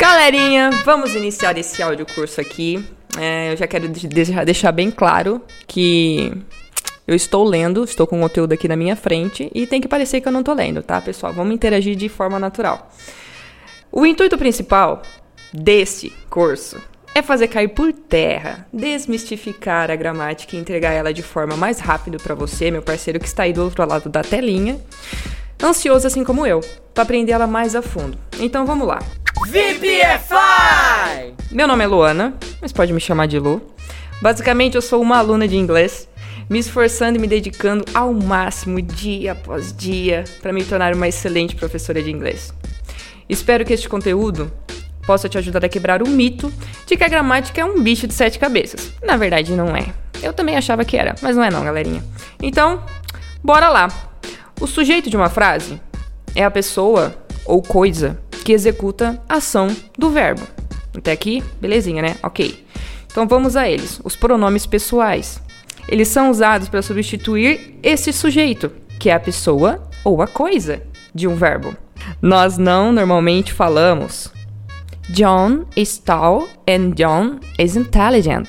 Galerinha, vamos iniciar esse áudio curso aqui. É, eu já quero deixar bem claro que eu estou lendo, estou com o conteúdo aqui na minha frente e tem que parecer que eu não estou lendo, tá, pessoal? Vamos interagir de forma natural. O intuito principal desse curso é fazer cair por terra, desmistificar a gramática e entregar ela de forma mais rápida para você, meu parceiro que está aí do outro lado da telinha, ansioso assim como eu, para aprender ela mais a fundo. Então vamos lá. VPFI! Meu nome é Luana, mas pode me chamar de Lu. Basicamente, eu sou uma aluna de inglês, me esforçando e me dedicando ao máximo, dia após dia, para me tornar uma excelente professora de inglês. Espero que este conteúdo possa te ajudar a quebrar o mito de que a gramática é um bicho de sete cabeças. Na verdade, não é. Eu também achava que era, mas não é não, galerinha. Então, bora lá. O sujeito de uma frase é a pessoa ou coisa que executa a ação do verbo. Até aqui, belezinha, né? Ok. Então vamos a eles. Os pronomes pessoais. Eles são usados para substituir esse sujeito, que é a pessoa ou a coisa de um verbo. Nós não normalmente falamos John is tall and John is intelligent.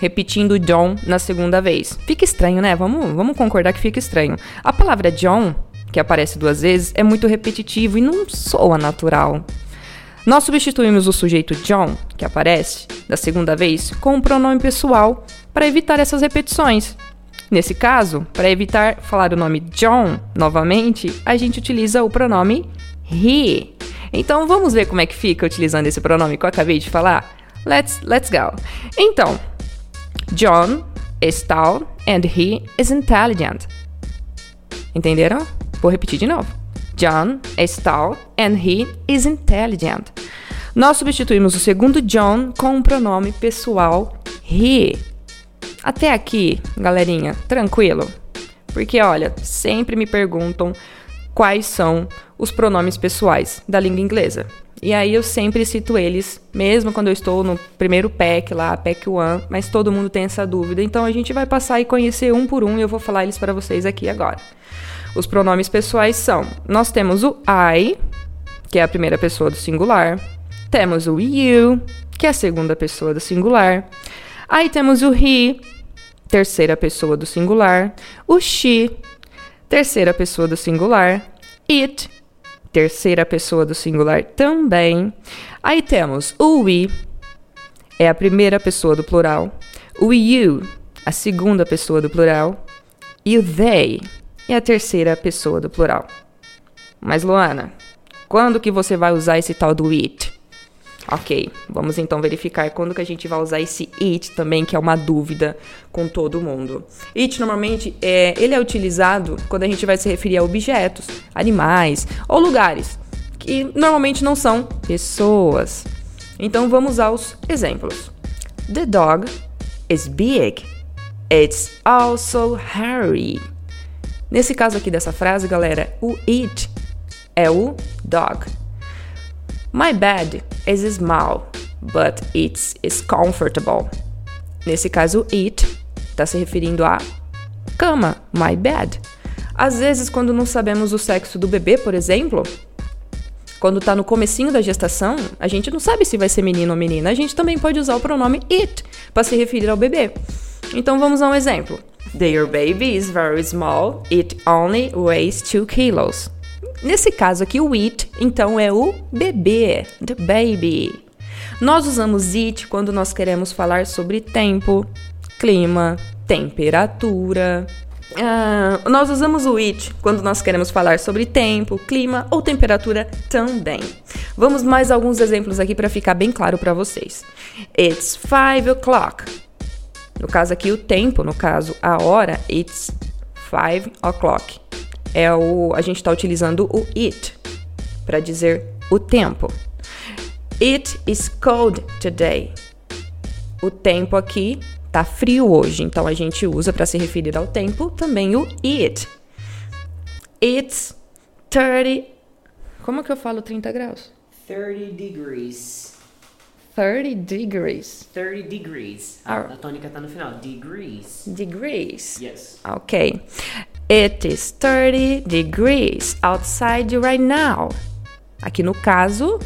Repetindo John na segunda vez. Fica estranho, né? Vamos, vamos concordar que fica estranho. A palavra John que aparece duas vezes, é muito repetitivo e não soa natural. Nós substituímos o sujeito John, que aparece da segunda vez, com um pronome pessoal para evitar essas repetições. Nesse caso, para evitar falar o nome John novamente, a gente utiliza o pronome he. Então vamos ver como é que fica utilizando esse pronome que eu acabei de falar? Let's, let's go. Então, John is tall and he is intelligent. Entenderam? Vou repetir de novo. John is tall and he is intelligent. Nós substituímos o segundo John com um pronome pessoal he. Até aqui, galerinha, tranquilo? Porque olha, sempre me perguntam quais são os pronomes pessoais da língua inglesa. E aí eu sempre cito eles, mesmo quando eu estou no primeiro pack lá, pack one, mas todo mundo tem essa dúvida. Então a gente vai passar e conhecer um por um e eu vou falar eles para vocês aqui agora. Os pronomes pessoais são: nós temos o I, que é a primeira pessoa do singular, temos o you, que é a segunda pessoa do singular, aí temos o he, terceira pessoa do singular, o she, terceira pessoa do singular, it, terceira pessoa do singular também. Aí temos o we, é a primeira pessoa do plural, o you, a segunda pessoa do plural, e o they, e a terceira pessoa do plural. Mas Luana, quando que você vai usar esse tal do it? Ok, vamos então verificar quando que a gente vai usar esse it também, que é uma dúvida com todo mundo. It normalmente é, ele é utilizado quando a gente vai se referir a objetos, animais ou lugares que normalmente não são pessoas. Então vamos usar os exemplos. The dog is big. It's also hairy. Nesse caso aqui dessa frase, galera, o it é o dog. My bed is small, but it's is comfortable. Nesse caso, it está se referindo à cama, my bed. Às vezes, quando não sabemos o sexo do bebê, por exemplo, quando está no comecinho da gestação, a gente não sabe se vai ser menino ou menina. A gente também pode usar o pronome it para se referir ao bebê. Então vamos a um exemplo. Their baby is very small, it only weighs 2 kilos. Nesse caso aqui, o it, então, é o bebê, the baby. Nós usamos it quando nós queremos falar sobre tempo, clima, temperatura. Uh, nós usamos o it quando nós queremos falar sobre tempo, clima ou temperatura também. Vamos mais alguns exemplos aqui para ficar bem claro para vocês. It's five o'clock. No caso aqui, o tempo, no caso, a hora, it's five o'clock. É o, a gente está utilizando o it para dizer o tempo. It is cold today. O tempo aqui tá frio hoje, então a gente usa para se referir ao tempo também o it. It's 30. Como que eu falo 30 graus? 30 degrees. 30 degrees. 30 degrees. A, a tônica tá no final. Degrees. Degrees. Yes. Ok. It is 30 degrees outside right now. Aqui no caso,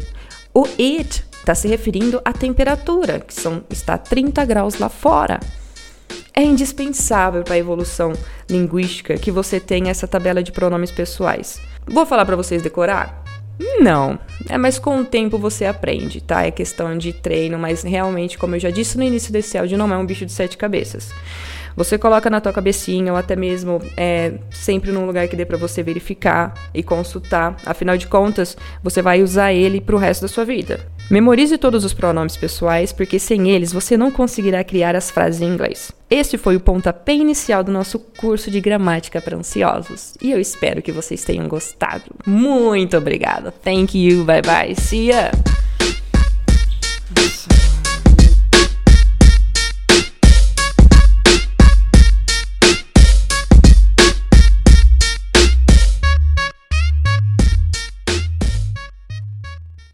O it está se referindo à temperatura, que são, está 30 graus lá fora. É indispensável para a evolução linguística que você tenha essa tabela de pronomes pessoais. Vou falar para vocês decorar? Não, é mas com o tempo você aprende, tá? É questão de treino, mas realmente, como eu já disse no início desse áudio, não é um bicho de sete cabeças. Você coloca na tua cabecinha ou até mesmo é, sempre num lugar que dê para você verificar e consultar. Afinal de contas, você vai usar ele para o resto da sua vida. Memorize todos os pronomes pessoais, porque sem eles você não conseguirá criar as frases em inglês. Este foi o pontapé inicial do nosso curso de gramática para ansiosos. E eu espero que vocês tenham gostado. Muito obrigada. Thank you. Bye bye. See ya.